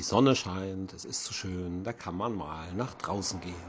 Die Sonne scheint, es ist so schön, da kann man mal nach draußen gehen.